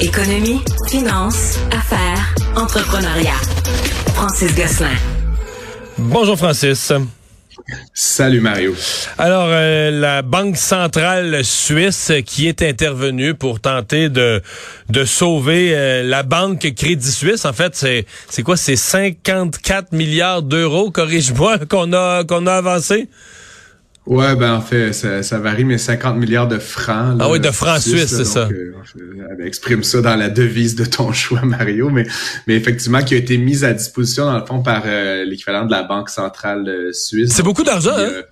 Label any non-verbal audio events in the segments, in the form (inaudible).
Économie, finance, affaires, entrepreneuriat. Francis Gosselin. Bonjour Francis. Salut Mario. Alors, euh, la Banque centrale suisse qui est intervenue pour tenter de, de sauver euh, la banque Crédit Suisse, en fait, c'est, c'est quoi? C'est 54 milliards d'euros, corrige-moi, (laughs) qu'on a, qu'on a avancé? Ouais, ben en fait, ça, ça, varie, mais 50 milliards de francs. ah oui, de francs suisses, c'est ça. Euh, exprime ça dans la devise de ton (laughs) choix, Mario, mais, mais effectivement, qui a été mise à disposition, dans le fond, par euh, l'équivalent de la Banque centrale euh, suisse. C'est beaucoup d'argent, hein?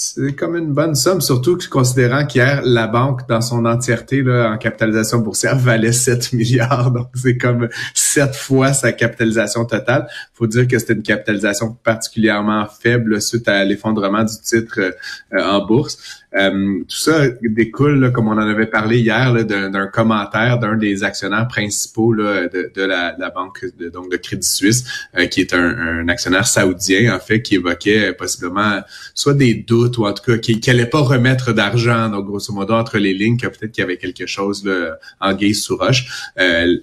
C'est comme une bonne somme, surtout considérant qu'hier, la banque, dans son entièreté, là, en capitalisation boursière, valait 7 milliards. Donc, c'est comme sept fois sa capitalisation totale. faut dire que c'était une capitalisation particulièrement faible suite à l'effondrement du titre euh, en bourse. Euh, tout ça découle, comme on en avait parlé hier, d'un commentaire d'un des actionnaires principaux de, la, banque de, donc de Crédit Suisse, euh, qui est un, actionnaire saoudien, en fait, qui évoquait possiblement soit des doutes ou en tout cas qui n'allait pas remettre d'argent, donc grosso modo entre les lignes, que peut-être qu'il y avait quelque chose là, en guise sous roche. Euh,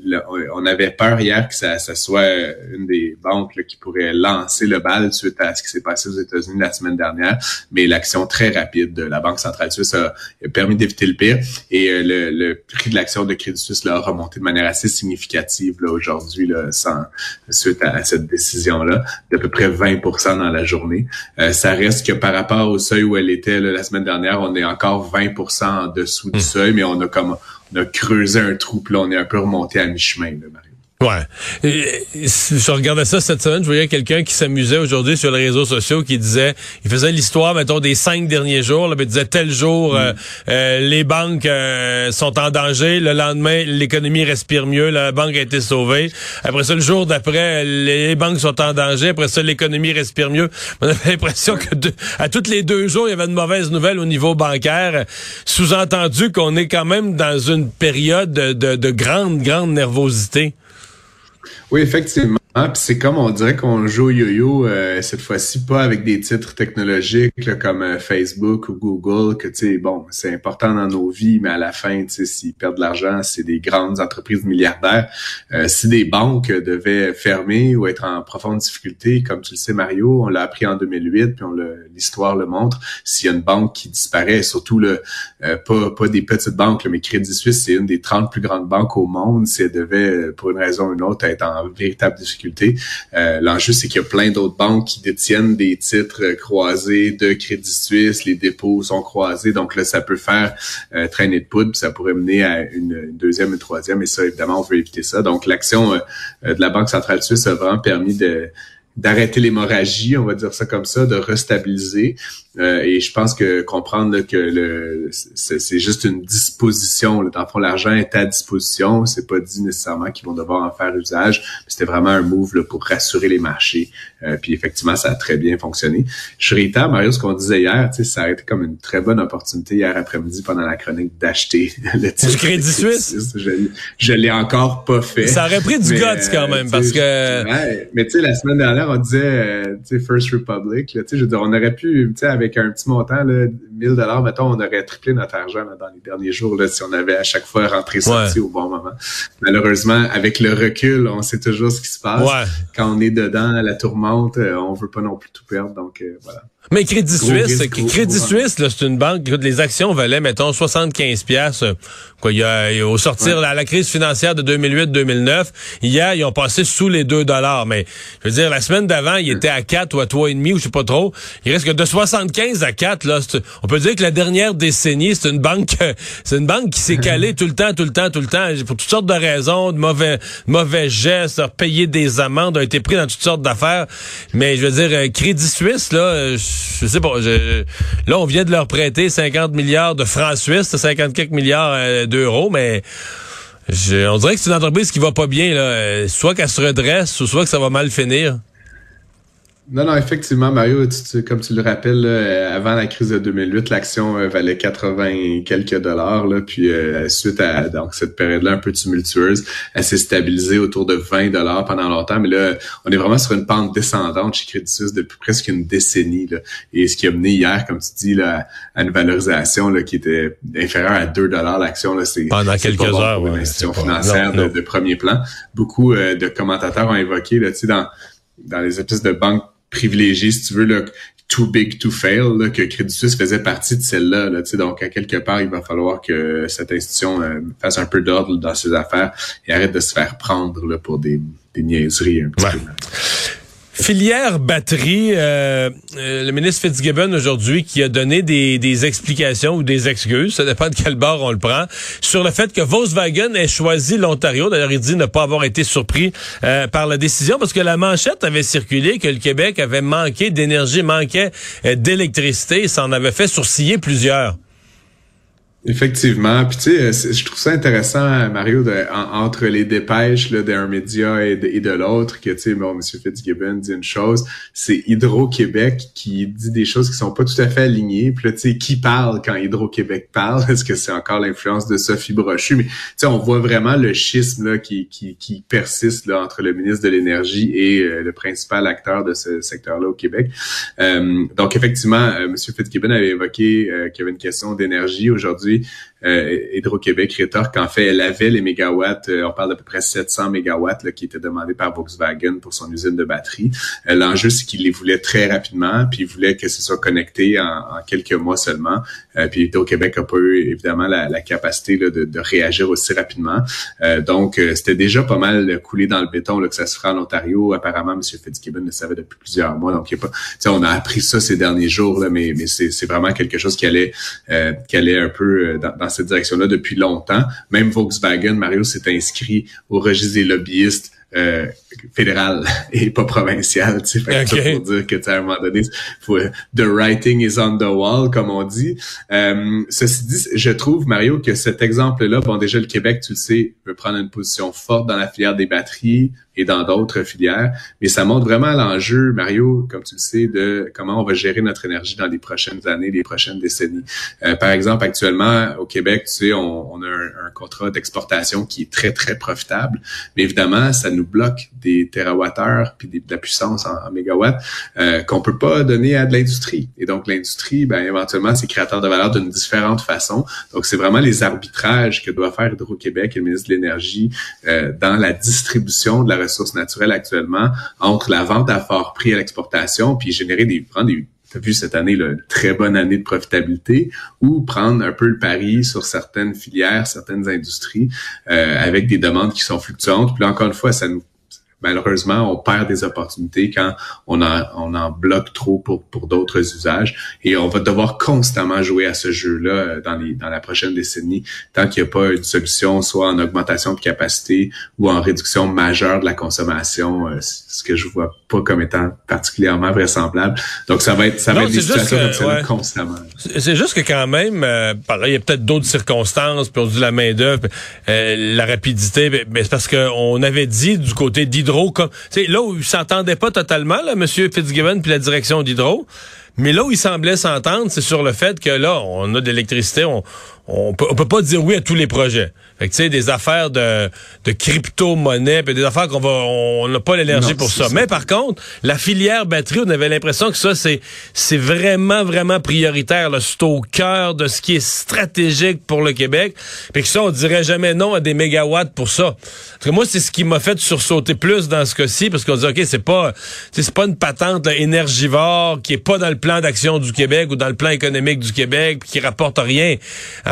on avait peur hier que ça, soit une des banques qui pourrait lancer le bal suite à ce qui s'est passé aux États-Unis la semaine dernière, mais l'action très rapide de la banque centrale suisse a, permis d'éviter le pire. Et euh, le, prix de l'action de Crédit Suisse là, a remonté de manière assez significative là, aujourd'hui, là, sans, suite à, cette décision-là, d'à peu près 20% dans la journée. Euh, ça reste que par rapport au seuil où elle était la semaine dernière, on est encore 20% en dessous du hmm. seuil, mais on a comme on a creusé un trou, puis là, on est un peu remonté à mi-chemin, Marie. Ouais. je regardais ça cette semaine, je voyais quelqu'un qui s'amusait aujourd'hui sur les réseaux sociaux qui disait, il faisait l'histoire, mettons, des cinq derniers jours, là, il disait tel jour, mm. euh, euh, les banques euh, sont en danger, le lendemain, l'économie respire mieux, la banque a été sauvée. Après ça, le jour d'après, les banques sont en danger, après ça, l'économie respire mieux. (laughs) On avait l'impression que à toutes les deux jours, il y avait de mauvaises nouvelles au niveau bancaire, sous-entendu qu'on est quand même dans une période de, de, de grande, grande nervosité. Oui, effectivement. Ah, c'est comme on dirait qu'on joue au yo-yo euh, cette fois-ci pas avec des titres technologiques comme euh, Facebook ou Google que tu sais bon c'est important dans nos vies mais à la fin tu sais s'ils perdent de l'argent c'est des grandes entreprises milliardaires. Euh, si des banques devaient fermer ou être en profonde difficulté comme tu le sais Mario on l'a appris en 2008 puis on l'histoire le montre s'il y a une banque qui disparaît surtout le pas pas des petites banques mais Crédit Suisse c'est une des 30 plus grandes banques au monde si elle devait pour une raison ou une autre être en véritable difficulté euh, l'enjeu, c'est qu'il y a plein d'autres banques qui détiennent des titres croisés de Crédit Suisse, les dépôts sont croisés, donc là, ça peut faire euh, traîner de poudre, puis ça pourrait mener à une, deuxième, une troisième, et ça, évidemment, on veut éviter ça. Donc, l'action euh, de la Banque centrale suisse a vraiment permis de d'arrêter l'hémorragie, on va dire ça comme ça, de restabiliser. Euh, et je pense que comprendre que le c'est juste une disposition. Là. Dans le fond, l'argent est à disposition. C'est pas dit nécessairement qu'ils vont devoir en faire usage. C'était vraiment un move là, pour rassurer les marchés. Euh, puis effectivement, ça a très bien fonctionné. Je réitère, Mario, ce qu'on disait hier, ça a été comme une très bonne opportunité hier après-midi pendant la chronique d'acheter (laughs) le titre. Du Crédit Suisse? Je, je l'ai encore pas fait. Ça aurait pris du guts quand même, parce que... Ouais, mais tu sais, la semaine dernière, on disait, euh, tu sais, First Republic, tu sais, je veux dire, on aurait pu, tu sais, avec un petit montant, là, 1000 dollars, mettons, on aurait triplé notre argent dans les derniers jours, là, si on avait à chaque fois rentré sorti au bon moment. Malheureusement, avec le recul, on sait toujours ce qui se passe. Quand on est dedans, à la tourmente, euh, on veut pas non plus tout perdre, donc euh, voilà. Mais Crédit Suisse, Crédit Suisse, c'est une banque. Les actions valaient, mettons, 75 pièces. Quoi, il y a, au sortir de la, crise financière de 2008-2009, hier, ils ont passé sous les 2 dollars. Mais je veux dire, la semaine d'avant, ils étaient à 4 ou à 3,5 ou je sais pas trop. Il reste que de 75 à 4, là, on peut dire que la dernière décennie, c'est une banque, (laughs) c'est une banque qui s'est calée (laughs) tout le temps, tout le temps, tout le temps, pour toutes sortes de raisons, de mauvais, mauvais gestes, payer des amendes, ont été pris dans toutes sortes d'affaires. Mais je veux dire, euh, Crédit Suisse, là, je sais pas. là, on vient de leur prêter 50 milliards de francs suisses, 50 quelques milliards euh, d'euros, mais on dirait que c'est une entreprise qui va pas bien. Là. Soit qu'elle se redresse, soit que ça va mal finir. Non, non, effectivement, Mario, comme tu le rappelles, avant la crise de 2008, l'action euh, valait 80 quelques dollars, là, puis euh, suite à donc cette période-là un peu tumultueuse, elle s'est stabilisée autour de 20 dollars pendant longtemps, mais là, on est vraiment sur une pente descendante chez Crédit Suisse depuis presque une décennie, là, et ce qui a mené hier, comme tu dis, là, à une valorisation là, qui était inférieure à 2 dollars l'action, là, c'est pendant quelques heures, pour une institution financière De, premier plan. Beaucoup euh, de commentateurs ont évoqué, là, tu sais, dans dans les espèces de banques privilégié, si tu veux, là, too big to fail, là, que Crédit Suisse faisait partie de celle-là. Là, donc, à quelque part, il va falloir que cette institution euh, fasse un peu d'ordre dans ses affaires et arrête de se faire prendre là, pour des, des niaiseries un petit peu. Filière batterie, euh, euh, le ministre Fitzgibbon aujourd'hui qui a donné des, des, explications ou des excuses, ça dépend de quel bord on le prend, sur le fait que Volkswagen ait choisi l'Ontario. D'ailleurs, il dit ne pas avoir été surpris euh, par la décision parce que la manchette avait circulé que le Québec avait manqué d'énergie, manquait d'électricité, et ça en avait fait sourciller plusieurs. Effectivement. Puis tu sais, euh, je trouve ça intéressant, Mario, de, entre les dépêches d'un média et de, l'autre, que tu sais, bon, M. Fitzgibbon dit une chose, c'est Hydro-Québec qui dit des choses qui sont pas tout à fait alignées. Puis là, tu sais, qui parle quand Hydro-Québec parle? (laughs) Est-ce que c'est encore l'influence de Sophie Brochu? Mais tu sais, on voit vraiment le schisme là, qui, qui, qui persiste là, entre le ministre de l'Énergie et euh, le principal acteur de ce secteur-là au Québec. Euh, donc, effectivement, M. Fitzgibbon avait évoqué qu'il y avait une question d'énergie aujourd'hui euh, Hydro-Québec rétorque qu'en fait, elle avait les mégawatts, euh, on parle d'à peu près 700 mégawatts qui étaient demandés par Volkswagen pour son usine de batterie. Euh, l'enjeu, c'est qu'il les voulait très rapidement, puis il voulait que ce soit connecté en, quelques mois seulement. puis Hydro-Québec n'a pas eu, évidemment, la, capacité de, réagir aussi rapidement. donc, c'était déjà pas mal coulé dans le béton là, que ça se fera en Ontario. Apparemment, M. Fitzgibbon le savait depuis plusieurs mois. Donc, il a pas, on a appris ça ces derniers jours, mais, mais c'est vraiment quelque chose qui allait, qui allait un peu euh, dans, cette direction-là depuis longtemps. Même Volkswagen, Mario s'est inscrit au registre des lobbyistes euh, fédéral (laughs) et pas provincial. Tu sais, pour dire que à un moment donné, faut, the writing is on the wall, comme on dit. Euh, ceci dit, je trouve Mario que cet exemple-là, bon déjà le Québec, tu le sais, veut prendre une position forte dans la filière des batteries et dans d'autres filières, mais ça montre vraiment l'enjeu, Mario, comme tu le sais, de comment on va gérer notre énergie dans les prochaines années, les prochaines décennies. Euh, par exemple, actuellement au Québec, tu sais, on, on a un, un contrat d'exportation qui est très très profitable, mais évidemment, ça nous bloque des terawattheures puis de la puissance en, mégawatts euh, qu'on peut pas donner à de l'industrie. Et donc l'industrie, ben éventuellement, c'est créateur de valeur d'une différente façon. Donc c'est vraiment les arbitrages que doit faire Hydro-Québec et le ministre de l'Énergie euh, dans la distribution de la ressource naturelle actuellement entre la vente à fort prix à l'exportation puis générer des prendre des vu cette année là, très bonne année de profitabilité, ou prendre un peu le pari sur certaines filières, certaines industries, euh, avec des demandes qui sont fluctuantes. Puis là, encore une fois, ça nous malheureusement, on perd des opportunités quand on en, on en bloque trop pour, pour d'autres usages. Et on va devoir constamment jouer à ce jeu-là euh, dans, les, dans la prochaine décennie, tant qu'il n'y a pas une solution, soit en augmentation de capacité ou en réduction majeure de la consommation, euh, ce que je vois pas comme étant particulièrement vraisemblable. Donc, ça va être, ça va être des situations comme ça constamment. C'est juste que quand même, euh, il y a peut-être d'autres circonstances, puis on dit la main-d'œuvre, la rapidité, mais c'est parce qu'on avait dit du côté d'Hydro comme, là où ils s'entendaient pas totalement, là, M. Fitzgibbon puis la direction d'Hydro, mais là où ils semblaient s'entendre, c'est sur le fait que là, on a de l'électricité, on, on peut, on peut pas dire oui à tous les projets. Fait que tu sais, des affaires de, de crypto-monnaie, des affaires qu'on va, on n'a pas l'énergie pour ça. Mais par contre, la filière batterie, on avait l'impression que ça, c'est, c'est vraiment, vraiment prioritaire. C'est au cœur de ce qui est stratégique pour le Québec. Puis que ça, on dirait jamais non à des mégawatts pour ça. Parce que moi, c'est ce qui m'a fait sursauter plus dans ce cas-ci, parce qu'on dit, OK, c'est pas, c'est pas une patente énergivore qui est pas dans le plan d'action du Québec ou dans le plan économique du Québec, qui rapporte rien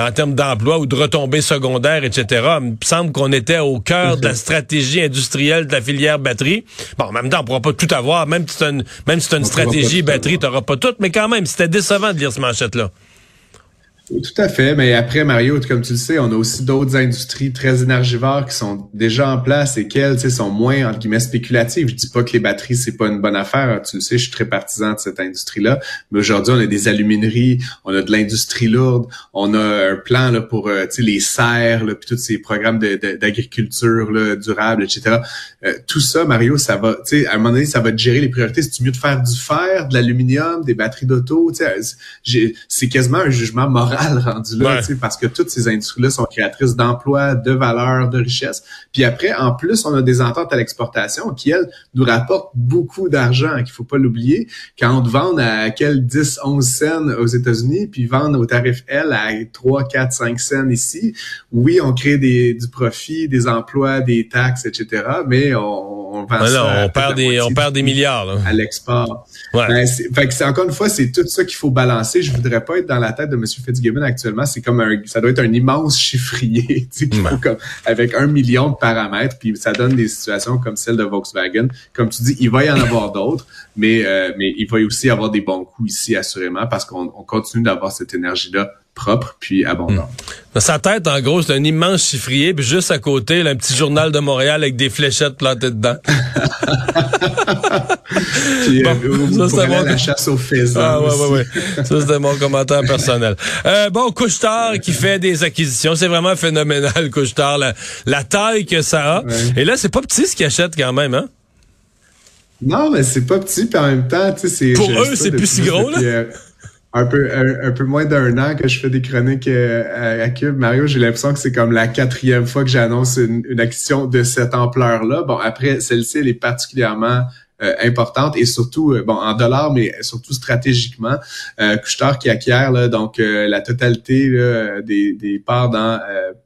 en termes d'emploi ou de retombées secondaires, etc. Il me semble qu'on était au cœur de la stratégie industrielle de la filière batterie. Bon, en même temps, on pourra pas tout avoir, même si c'est une, même si une stratégie batterie, tu n'auras pas tout, mais quand même, c'était décevant de lire ce manchette-là. Tout à fait, mais après Mario, comme tu le sais, on a aussi d'autres industries très énergivores qui sont déjà en place et qui elles, sont moins entre guillemets spéculatives. Je dis pas que les batteries c'est pas une bonne affaire, tu le sais, je suis très partisan de cette industrie-là. Mais aujourd'hui, on a des alumineries, on a de l'industrie lourde, on a un plan là pour euh, les serres, puis tous ces programmes d'agriculture durable, etc. Euh, tout ça, Mario, ça va, tu sais, à un moment donné, ça va te gérer les priorités. C'est mieux de faire du fer, de l'aluminium, des batteries d'auto, tu sais, c'est quasiment un jugement moral rendu là, parce que toutes ces industries-là sont créatrices d'emplois, de valeur, de richesse. Puis après, en plus, on a des ententes à l'exportation qui, elles, nous rapportent beaucoup d'argent, qu'il faut pas l'oublier. Quand on te vend à quel 10, 11 cents aux États-Unis, puis vendre au tarif L à 3, 4, 5 cents ici, oui, on crée des, du profit, des emplois, des taxes, etc., mais on, on vend ça on perd des, on perd des milliards là. à l'export. Ouais. Ben, fait que c'est encore une fois, c'est tout ça qu'il faut balancer. Je voudrais pas être dans la tête de M. Fitzgibbon actuellement. C'est comme un, ça doit être un immense chiffrier, (laughs) tu sais, comme, avec un million de paramètres, puis ça donne des situations comme celle de Volkswagen. Comme tu dis, il va y en avoir d'autres, (laughs) mais euh, mais il va aussi y avoir des bons coups ici assurément parce qu'on continue d'avoir cette énergie-là propre puis abondante. Dans sa tête, en gros, c'est un immense chiffrier, puis juste à côté, là, un petit journal de Montréal avec des fléchettes plantées dedans. (laughs) puis, bon, euh, ça, mon... la chasse aux faisans. Ah, ouais, ouais, ouais. Ça, c'était mon commentaire personnel. Euh, bon, Couchetard qui fait des acquisitions. C'est vraiment phénoménal, Couchetard, la, la taille que ça a. Et là, c'est pas petit ce qu'il achète quand même, hein? Non, mais c'est pas petit, puis en même temps, tu sais, c'est... Pour eux, c'est plus si gros, là? Euh, un peu un, peu moins d'un an que je fais des chroniques euh, à, Cube. Mario, j'ai l'impression que c'est comme la quatrième fois que j'annonce une, une action de cette ampleur-là. Bon, après, celle-ci, elle est particulièrement euh, importante et surtout, bon, en dollars, mais surtout stratégiquement. Euh, qui acquiert là, donc la totalité des, des parts dans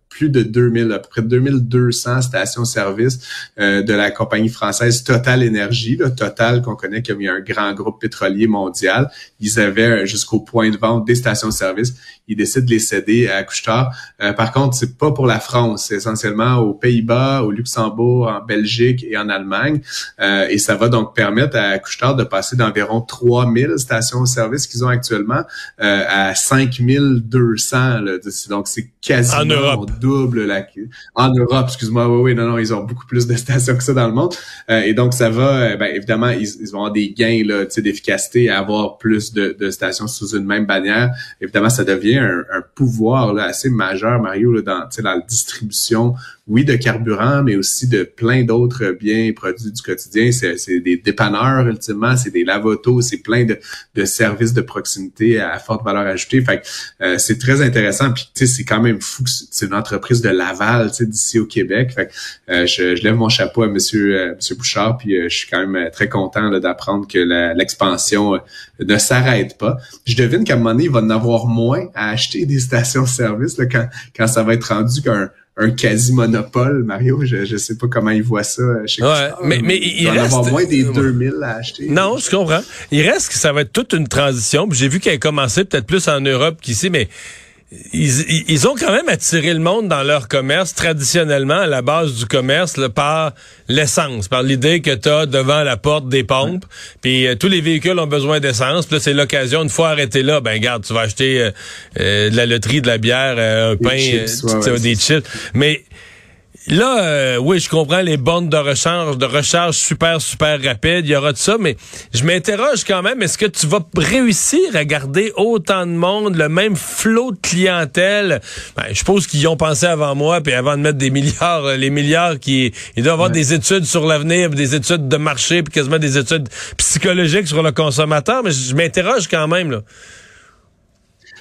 plus de 2000, à peu près 2200 stations-service euh, de la compagnie française Total Énergie, Total qu'on connaît comme un grand groupe pétrolier mondial. Ils avaient jusqu'au point de vente des stations-service. Ils décident de les céder à Couchetard. Euh, par contre, c'est pas pour la France, c'est essentiellement aux Pays-Bas, au Luxembourg, en Belgique et en Allemagne. Euh, et ça va donc permettre à Couchetard de passer d'environ 3000 stations-service qu'ils ont actuellement à 5200. Là. Donc, c'est quasiment... En Europe double en Europe, excuse-moi, oui, oui, non, non, ils ont beaucoup plus de stations que ça dans le monde. Euh, et donc ça va, euh, ben, évidemment, ils, vont avoir des gains là, d'efficacité à avoir plus de, de, stations sous une même bannière. Évidemment, ça devient un, un pouvoir là, assez majeur, Mario, là, dans, dans la distribution oui, de carburant, mais aussi de plein d'autres biens et produits du quotidien. C'est des dépanneurs, ultimement, c'est des lavotos, c'est plein de, de, services de proximité à forte valeur ajoutée. Fait euh, c'est très intéressant. Puis, tu sais, c'est quand même fou que c'est une de Laval, tu sais, d'ici au Québec. Fait euh, je, je, lève mon chapeau à Monsieur, euh, Monsieur Bouchard, puis je suis quand même très content d'apprendre que l'expansion ne s'arrête pas. Je devine qu'à un moment donné, il va en avoir moins à acheter des stations-service quand, quand ça va être rendu qu'un un quasi-monopole, Mario. Je, je sais pas comment il voit ça chez ouais, mais, mais il, il reste... avoir moins des 2000 à acheter. Non, je comprends. Il reste que ça va être toute une transition. J'ai vu qu'elle a commencé peut-être plus en Europe qu'ici, mais ils, ils, ont quand même attiré le monde dans leur commerce traditionnellement à la base du commerce là, par l'essence, par l'idée que tu as devant la porte des pompes, puis euh, tous les véhicules ont besoin d'essence, puis c'est l'occasion une fois arrêté là, ben garde, tu vas acheter euh, euh, de la loterie, de la bière, un pain, des chips, mais Là, euh, oui, je comprends les bornes de recharge, de recharge super, super rapide. Il y aura de ça, mais je m'interroge quand même. Est-ce que tu vas réussir à garder autant de monde, le même flot de clientèle? Ben, je suppose qu'ils y ont pensé avant moi, puis avant de mettre des milliards, euh, les milliards qui, il doit avoir des études sur l'avenir, des études de marché, puis quasiment des études psychologiques sur le consommateur, mais je m'interroge quand même, là.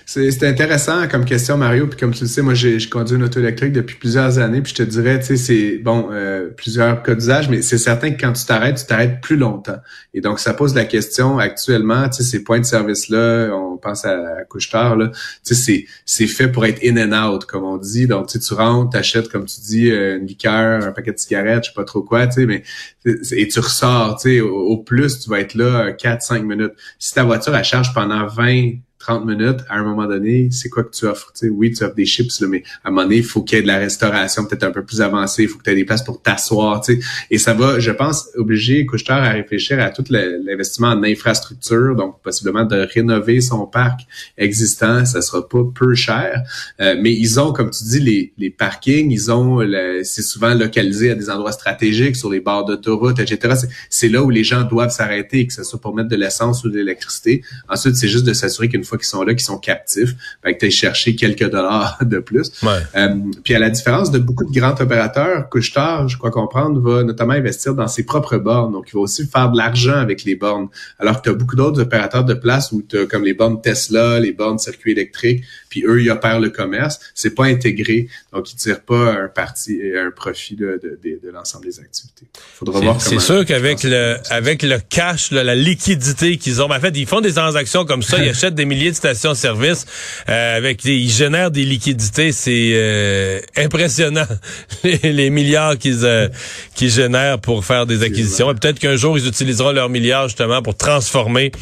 C'est intéressant comme question, Mario. Puis comme tu le sais, moi, j'ai conduit une auto électrique depuis plusieurs années. Puis je te dirais, tu sais, c'est bon, euh, plusieurs cas d'usage, mais c'est certain que quand tu t'arrêtes, tu t'arrêtes plus longtemps. Et donc, ça pose la question actuellement, tu sais, ces points de service-là, on pense à, à couche-tard, là, tu sais, c'est fait pour être in and out, comme on dit. Donc, tu sais, tu rentres, t'achètes, comme tu dis, euh, une liqueur, un paquet de cigarettes, je sais pas trop quoi, tu sais, mais et tu ressors, tu sais, au, au, plus, tu vas être là 4-5 minutes. Si ta voiture, elle charge pendant 20 30 minutes, à un moment donné, c'est quoi que tu offres? sais, oui, tu offres des chips, mais à un moment donné, il faut qu'il y ait de la restauration peut-être un peu plus avancée, il faut que tu aies des places pour t'asseoir. Et ça va, je pense, obliger Couchetard à réfléchir à tout l'investissement en infrastructure, donc possiblement de rénover son parc existant, ça sera pas peu cher. Euh, mais ils ont, comme tu dis, les, les parkings, ils ont, c'est souvent localisé à des endroits stratégiques, sur les bords d'autoroute, etc. C'est là où les gens doivent s'arrêter, que ce soit pour mettre de l'essence ou de l'électricité. Ensuite, c'est juste de s'assurer qu'une fois qu'ils sont là, qu'ils sont captifs, ben, que tu chercher quelques dollars (laughs) de plus. Euh, puis à la différence de beaucoup de grands opérateurs, Couchetard, je crois comprendre, va notamment investir dans ses propres bornes. Donc, il va aussi faire de l'argent avec les bornes. Alors que tu as beaucoup d'autres opérateurs de place où tu comme les bornes Tesla, les bornes circuit électrique, puis eux, ils opèrent le commerce. C'est pas intégré. Donc, ils tirent pas un parti un profit de, de, de, l'ensemble des activités. Faudra voir C'est sûr qu'avec le avec le cash, la liquidité qu'ils ont, en fait, ils font des transactions comme ça, ils (laughs) achètent des milliers de stations-service euh, avec ils génèrent des liquidités, c'est euh, impressionnant (laughs) les, milliards qu'ils euh, qu'ils génèrent pour faire des acquisitions. Et peut-être qu'un jour ils utiliseront leurs milliards justement pour transformer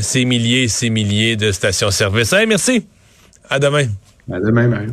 ces milliers, ces milliers de stations-service. Hey, merci. À demain. À demain, Mario.